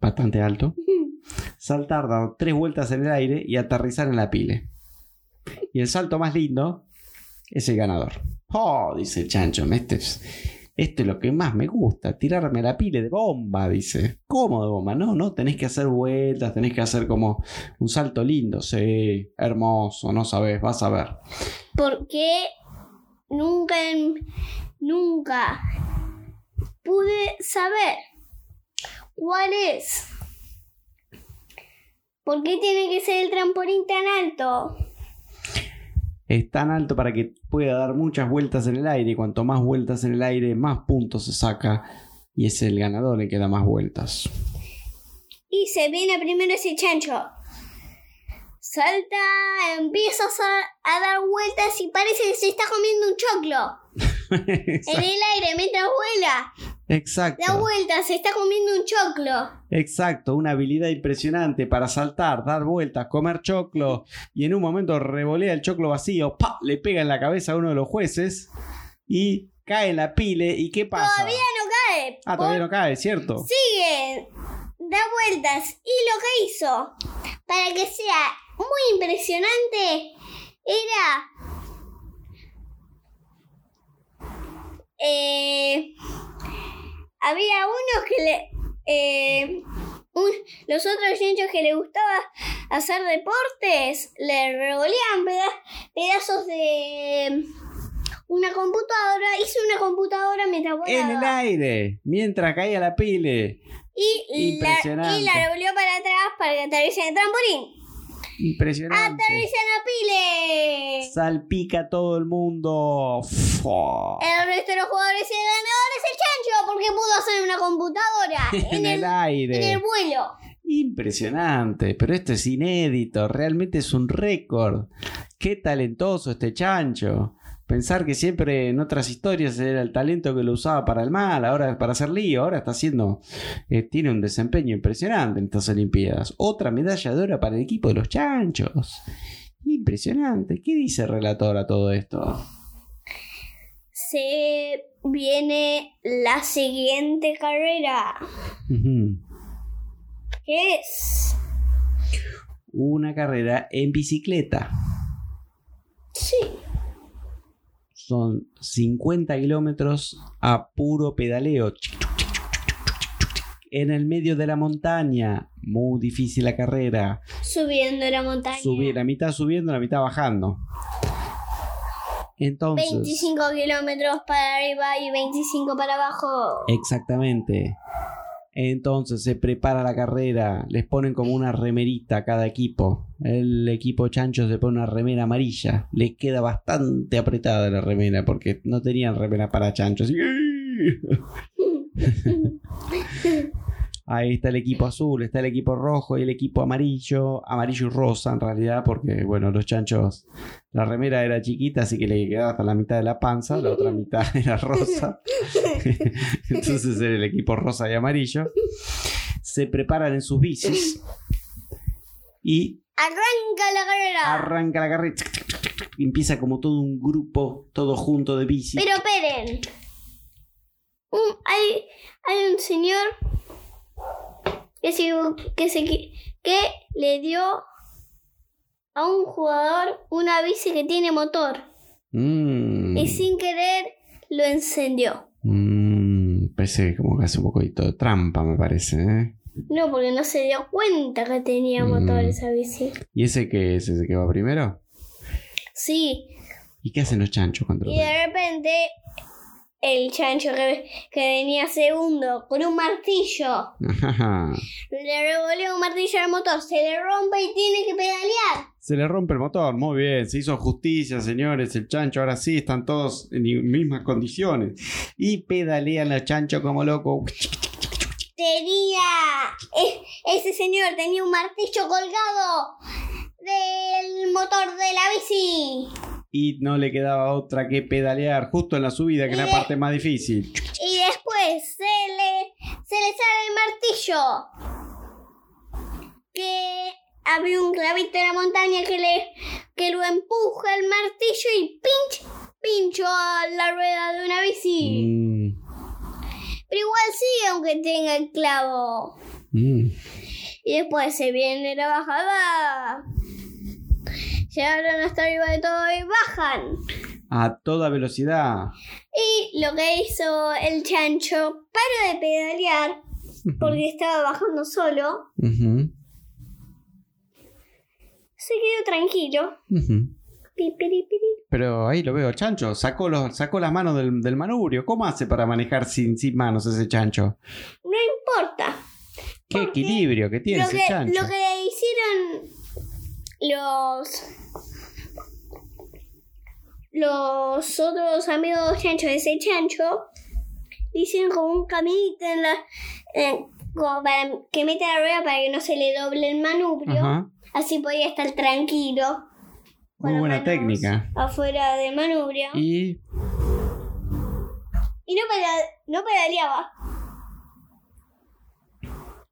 bastante alto, [LAUGHS] saltar, dar tres vueltas en el aire y aterrizar en la pile. Y el salto más lindo es el ganador. Oh, dice el chancho, este es, esto es lo que más me gusta, tirarme la pile de bomba, dice. ¿Cómo de bomba? No, no, tenés que hacer vueltas, tenés que hacer como un salto lindo, sí, hermoso, no sabes, vas a ver. porque nunca, en- nunca pude saber cuál es. ¿Por qué tiene que ser el trampolín tan alto? Es tan alto para que pueda dar muchas vueltas en el aire y cuanto más vueltas en el aire, más puntos se saca y es el ganador el que da más vueltas. Y se viene primero ese chancho. Salta, empieza a, a dar vueltas y parece que se está comiendo un choclo. [LAUGHS] En el aire mientras vuela. Da Exacto. vueltas, se está comiendo un choclo. Exacto, una habilidad impresionante para saltar, dar vueltas, comer choclo y en un momento revolea el choclo vacío, ¡pa! le pega en la cabeza a uno de los jueces y cae en la pile. ¿Y qué pasa? Todavía no cae. Ah, todavía no cae, ¿cierto? Sigue, da vueltas. Y lo que hizo, para que sea muy impresionante, era... eh, había unos que le... eh, un- los otros chanchos que le gustaba hacer deportes le revoleaban peda- pedazos de una computadora. Hizo una computadora mientras En el aire, mientras caía la pile. Y la, y la revolvió para atrás para que aterrice en el trampolín. Impresionante. ¡Aterriza en la pile! Salpica a todo el mundo. Fua. El resto de los jugadores y el ganador es el chancho porque pudo hacer una computadora [LAUGHS] En el en aire. el vuelo. Impresionante, pero esto es inédito, realmente es un récord. Qué talentoso este chancho. Pensar que siempre en otras historias era el talento que lo usaba para el mal, ahora para hacer lío, ahora está haciendo, eh, tiene un desempeño impresionante en estas Olimpiadas. Otra medalla de oro para el equipo de los chanchos. Impresionante. ¿Qué dice el relator a todo esto? Se viene la siguiente carrera. Que es? Una carrera en bicicleta. Sí. Son 50 kilómetros a puro pedaleo. En el medio de la montaña. Muy difícil la carrera. Subiendo la montaña. Subir, la mitad subiendo, la mitad bajando. Entonces. 25 kilómetros para arriba y 25 para abajo. Exactamente. Entonces se prepara la carrera. Les ponen como una remerita a cada equipo. El equipo chancho se pone una remera amarilla. Les queda bastante apretada la remera porque no tenían remera para chanchos. [LAUGHS] [LAUGHS] Ahí está el equipo azul, está el equipo rojo y el equipo amarillo, amarillo y rosa en realidad, porque bueno, los chanchos, la remera era chiquita, así que le quedaba hasta la mitad de la panza, la otra mitad [LAUGHS] era rosa. [LAUGHS] Entonces era el equipo rosa y amarillo. Se preparan en sus bicis y Arranca la carrera. arranca la carrera. Empieza como todo un grupo, todo junto de bici. Pero esperen. Un- hay, hay un señor que, se, que, se, que le dio a un jugador una bici que tiene motor Mm. y sin querer lo encendió. Mm, parece como que hace un poquito de trampa, me parece. ¿eh? No, porque no se dio cuenta que tenía motor Mm. esa bici. ¿Y ese que es ese que va primero? Sí, ¿Y qué hacen los chanchos cuando y de repente el chancho que, que venía segundo con un martillo Ajá. [LAUGHS] le revolea un martillo al motor, se le rompe y tiene que pedalear. Se le rompe el motor, muy bien, se hizo justicia, señores. El chancho ahora sí están todos en mismas condiciones. Y pedalean al chancho como loco. Tenía. e- ese señor tenía un martillo colgado del motor de la bici. Y no le quedaba otra que pedalear justo en la subida, que es la parte más difícil. Y después se le, se le sale el martillo. Que había un clavito en la montaña que, le, que lo empuja el martillo y pinch, pincho a la rueda de una bici. Mm, Pero igual sigue aunque tenga el clavo. mm. Y después se viene la bajada. Llegaron hasta arriba de todo y bajan. A toda velocidad. Y lo que hizo el chancho, paró de pedalear porque estaba bajando solo. Se quedó tranquilo. Pero ahí lo veo, chancho. Sacó, los, sacó las manos del, del manubrio. ¿Cómo hace para manejar sin, sin manos ese chancho? No importa. Qué equilibrio que tiene ese que, chancho. lo que hicieron los los otros amigos chanchos de ese chancho hicieron como un caminito en la en- como para que meta la rueda para que no se le doble el manubrio Ajá. así podía estar tranquilo con Muy buena técnica. afuera del manubrio y, Y no, no pedaleaba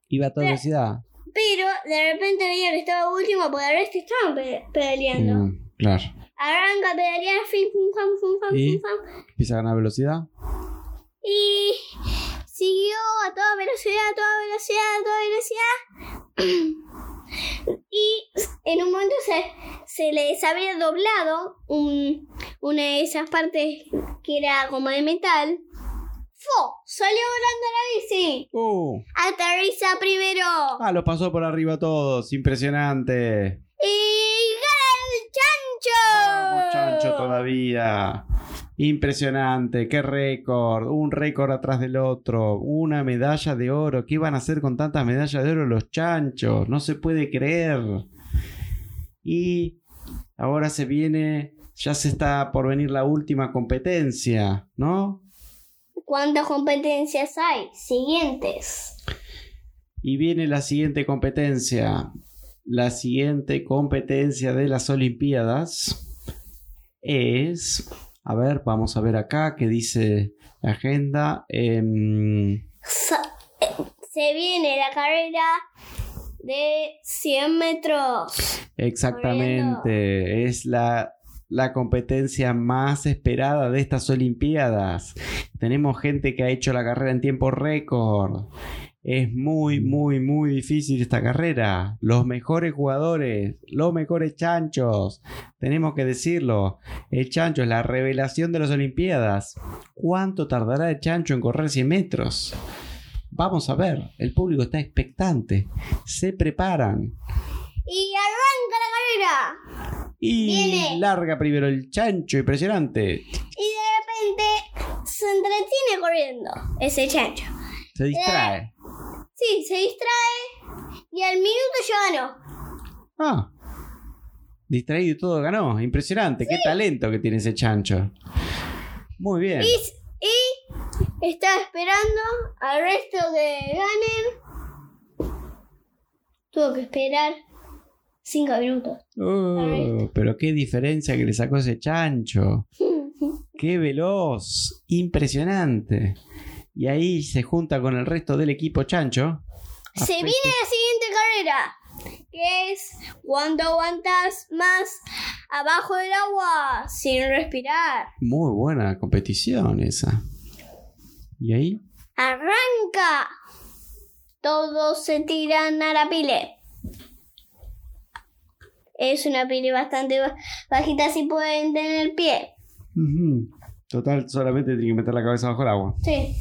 iba a toda velocidad. Pero de repente veía que estaba último porque el resto estaban pe- pedaleando Mm, claro. Arranca a pedalear, fin, fum, fam, fum, fam, ¿Y? fum, fam. Empieza a ganar velocidad. Y siguió a toda velocidad, a toda velocidad, a toda velocidad. [CLEARS THROAT] y en un momento se, se les había doblado un- una de esas partes que era como de metal. ¡Fu! Salió volando la bici. Uh, Aterriza primero. ah, lo pasó por arriba todos. Impresionante. Y gana el chancho. Vamos, chancho todavía. Impresionante, qué récord, un récord atrás del otro, una medalla de oro. ¿Qué van a hacer con tantas medallas de oro los chanchos? No se puede creer. Y ahora se viene, ya se está por venir la última competencia, ¿no? ¿Cuántas competencias hay? Siguientes. Y viene la siguiente competencia. La siguiente competencia de las Olimpiadas es... A ver, vamos a ver acá qué dice la agenda. Em, eh, Se viene la carrera de 100 metros. exactamente, es la, la competencia más esperada de estas Olimpiadas. Tenemos gente que ha hecho la carrera en tiempo récord. Es muy, muy, muy difícil esta carrera. Los mejores jugadores, los mejores chanchos. Tenemos que decirlo. El chancho es la revelación de las Olimpiadas. ¿Cuánto tardará el chancho en correr 100 metros? Vamos a ver. El público está expectante. Se preparan. Y arranca la carrera. Y Viene. larga primero el chancho, impresionante. Y de repente se entretiene corriendo ese chancho. Se distrae. Sí, se distrae y al minuto ya ganó. Ah. Distraído y todo ganó. Impresionante. Qué talento que tiene ese chancho. Muy bien. Y, y está esperando al resto que ganen. Tuvo que esperar 5 minutos. Oh, pero qué diferencia que le sacó ese chancho. [LAUGHS] Qué veloz. Impresionante. Y ahí se junta con el resto del equipo chancho. Se viene la siguiente carrera, que es cuando aguantas más abajo del agua sin respirar. Muy buena competición esa. ¿Y ahí? Arranca. Todos se tiran a la pile. Es una pile bastante ba- bajita si pueden tener pie. Total, solamente tiene que meter la cabeza bajo el agua. Sí.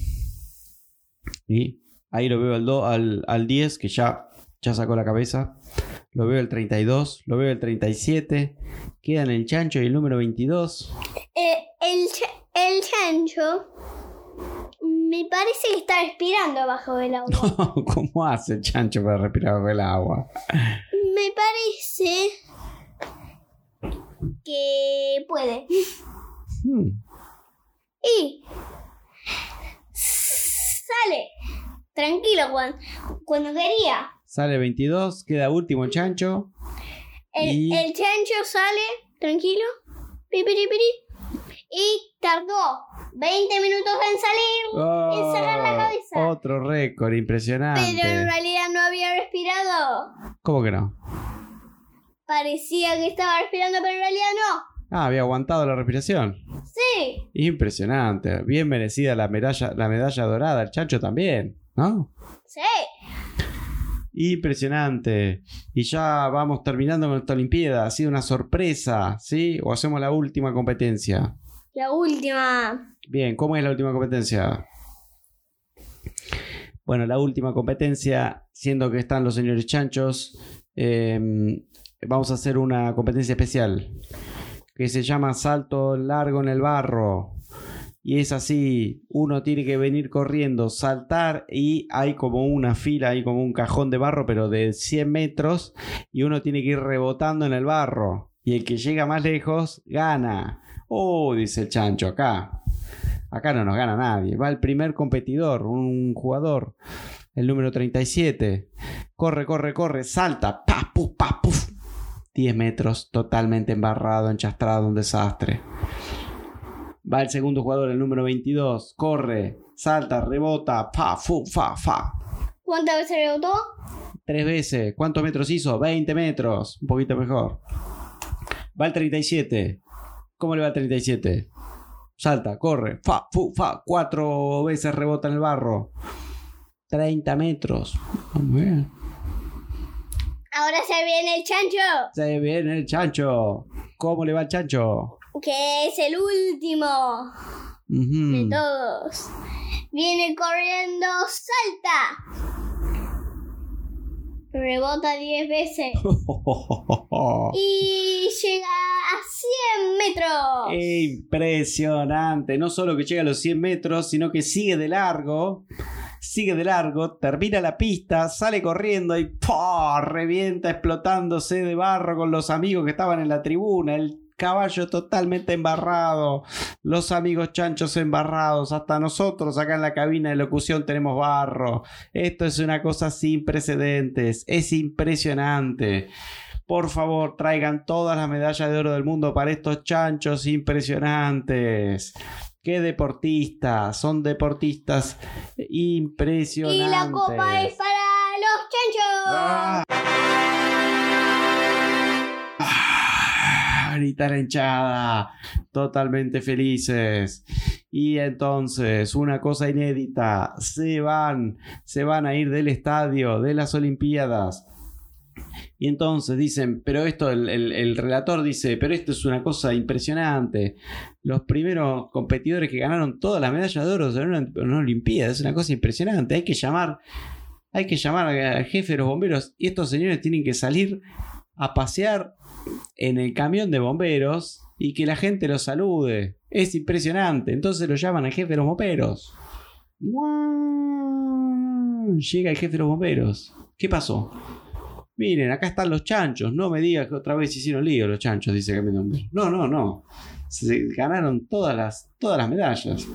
Y ahí lo veo al, do- al, al 10, que ya, ya sacó la cabeza. Lo veo el 32, lo veo el 37. Quedan el chancho y el número 22. Eh, el, el chancho me parece que está respirando abajo del agua. [LAUGHS] ¿Cómo hace el chancho para respirar bajo el agua? Me parece que puede. Hmm. Y sale tranquilo cuando, cuando quería. Sale 22, queda último el chancho. El, Y- el chancho sale tranquilo, pipiripiri, y tardó 20 minutos en salir y sacar la Oh, cabeza. Otro récord impresionante. Pero en realidad no había respirado. ¿Cómo que no? Parecía que estaba respirando, pero en realidad no. Ah, había aguantado la respiración. Sí, Impresionante. Bien merecida la medalla, la medalla dorada. El chancho también, ¿no? sí. Impresionante. Y ya vamos terminando con esta Olimpiada. Ha sido una sorpresa, ¿sí? O hacemos la última competencia. La última. Bien, ¿cómo es la última competencia? Bueno, la última competencia, siendo que están los señores chanchos, eh, vamos a hacer una competencia especial que se llama salto largo en el barro. Y es así, uno tiene que venir corriendo, saltar y hay como una fila, hay como un cajón de barro, pero de 100 metros, y uno tiene que ir rebotando en el barro. Y el que llega más lejos gana. Oh, dice el chancho, acá. Acá no nos gana nadie. Va el primer competidor, un jugador, el número 37. Corre, corre, corre, salta. Pa, puf, pa, puf. 10 metros, totalmente embarrado, enchastrado, un desastre. Va el segundo jugador, el número 22. Corre, salta, rebota. Pa, fu, fa, fa. ¿Cuántas veces rebotó? Tres veces. ¿Cuántos metros hizo? 20 metros. Un poquito mejor. Va el 37. ¿Cómo le va el 37? Salta, corre. Fa, fu, fa. Cuatro veces rebota en el barro. 30 metros. Muy bien. Ahora se viene el chancho, Se viene el chancho. ¿Cómo le va el chancho? que es el último de todos. Viene corriendo, salta. Rebota 10 veces [LAUGHS] y llega a 100 metros. Impresionante. No solo que llega a los 100 metros, sino que sigue de largo. Sigue de largo, termina la pista, sale corriendo y ¡pah! revienta explotándose de barro con los amigos que estaban en la tribuna. El caballo totalmente embarrado. Los amigos chanchos embarrados. Hasta nosotros acá en la cabina de locución tenemos barro. Esto es una cosa sin precedentes. Es impresionante. Por favor, traigan todas las medallas de oro del mundo para estos chanchos impresionantes. Qué deportistas, son deportistas impresionantes. Y la copa es para los chanchos. ¡Ah! Ah, Grita la hinchada, totalmente felices. Y entonces, una cosa inédita, se van, se van a ir del estadio, de las Olimpiadas. Y entonces dicen, pero esto, el relator dice, pero esto es una cosa impresionante. Los primeros competidores que ganaron todas las medallas de oro en una, en una Olimpiada, es una cosa impresionante. Hay que llamar, hay que llamar al jefe de los bomberos y estos señores tienen que salir a pasear en el camión de bomberos y que la gente los salude. Es impresionante. Entonces lo llaman al jefe de los bomberos. Llega el jefe de los bomberos. ¿Qué pasó? Miren, acá están los chanchos. No me digas que otra vez hicieron lío los chanchos, dice el camión de bomberos. No, no, no. Se ganaron todas las, todas las medallas.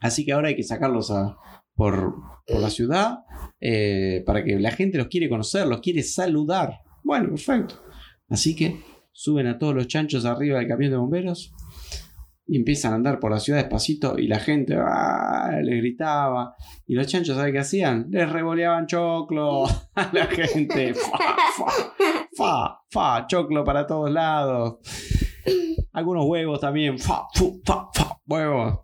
Así que ahora hay que sacarlos a, por, por la ciudad eh, para que la gente los quiere conocer, los quiere saludar. Bueno, perfecto. Así que suben a todos los chanchos arriba del camión de bomberos y empiezan a andar por la ciudad despacito y la gente ¡ah! les gritaba. Y los chanchos, ¿saben qué hacían? Les revoleaban choclo [LAUGHS] a la gente. Fa, fa, fa, fa, choclo para todos lados. Algunos huevos también. Fa, fu, fa, fa, huevos.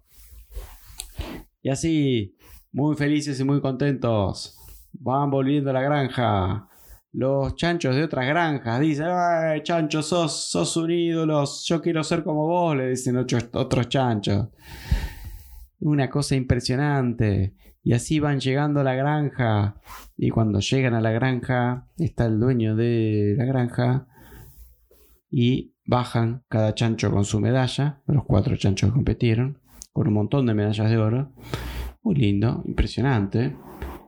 Y así, muy felices y muy contentos, van volviendo a la granja. Los chanchos de otras granjas dicen, ¡ay, chancho, sos, sos un ídolo! Yo quiero ser como vos, le dicen otros, otros chanchos. Una cosa impresionante. Y así van llegando a la granja. Y cuando llegan a la granja, está el dueño de la granja. Y bajan cada chancho con su medalla. Los cuatro chanchos competieron. Con un montón de medallas de oro. Muy lindo, impresionante.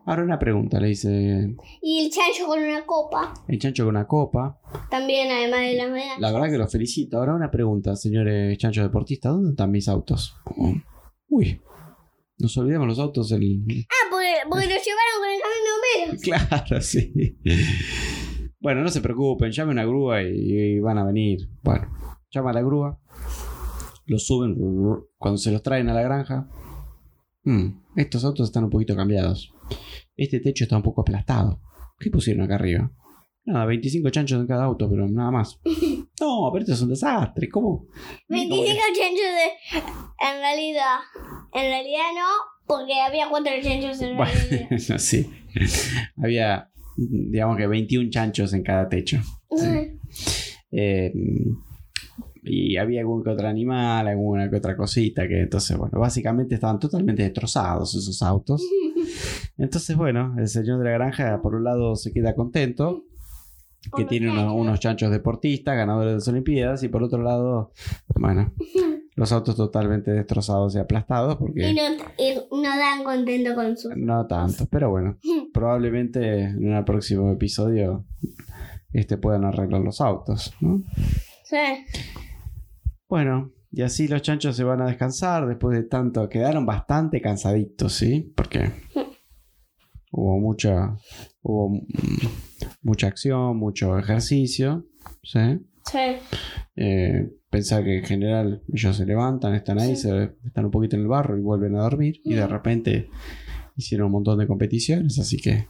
Ahora una pregunta, le dice Y el chancho con una copa. el chancho con una copa. También, además de la medalla. La verdad que los felicito. Ahora una pregunta, señores chanchos deportistas. ¿Dónde están mis autos? Uy, nos olvidamos los autos. El... Ah, porque, porque lo llevaron con el camión de bomberos. [LAUGHS] Claro, sí. Bueno, no se preocupen, llame una grúa y, y van a venir. Bueno, llama a la grúa, los suben, cuando se los traen a la granja. "Mm, estos autos están un poquito cambiados. Este techo está un poco aplastado. ¿Qué pusieron acá arriba? Nada, 25 chanchos en cada auto, pero nada más. [LAUGHS] No, pero esto es un desastre. ¿Cómo? 25 chanchos de... En realidad... En realidad no, porque había cuatro chanchos en Bueno, realidad. [LAUGHS] sí. Había, digamos que 21 chanchos en cada techo. Eh, y había algún que otro animal, alguna que otra cosita que entonces, bueno, básicamente estaban totalmente destrozados esos autos. [LAUGHS] Entonces, bueno, el señor de la granja por un lado se queda contento que tiene unos, chanchos. unos chanchos deportistas, ganadores de las Olimpiadas, y por otro lado, bueno, [LAUGHS] los autos totalmente destrozados y aplastados porque Y no, y no dan contento con su... no tanto, pero bueno, [LAUGHS] probablemente en un próximo episodio este puedan arreglar los autos, ¿no? Sí. Bueno, y así los chanchos se van a descansar después de tanto. Quedaron bastante cansaditos, ¿sí? Porque [LAUGHS] hubo mucha, hubo mucha acción, mucho ejercicio, ¿sí? Sí. Eh, pensar que en general ellos se levantan, están ahí, Sí. se, están un poquito en el barro y vuelven a dormir. Y de Mm. repente hicieron un montón de competiciones, así que,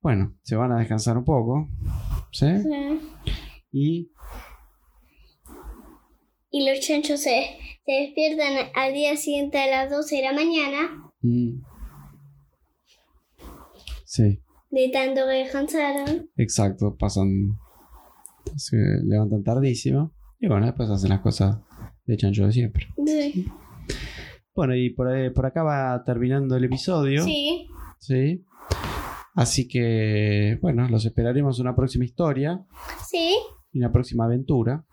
bueno, se van a descansar un poco, ¿sí? sí. Y Y los chanchos se, se despiertan al día siguiente a las 12 de la mañana, mm, sí. de tanto que descansaron. Exacto, pasan. Se levantan tardísimo. Y bueno, después hacen las cosas de chancho de siempre. Sí. Bueno, y por, ahí- por acá va terminando el episodio. Sí. ¿sí? Así que, bueno, los esperaremos en una próxima historia Sí. y una próxima aventura.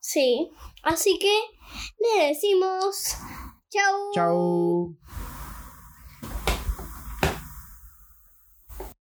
Sí. Así que le decimos chau. ¡Chao!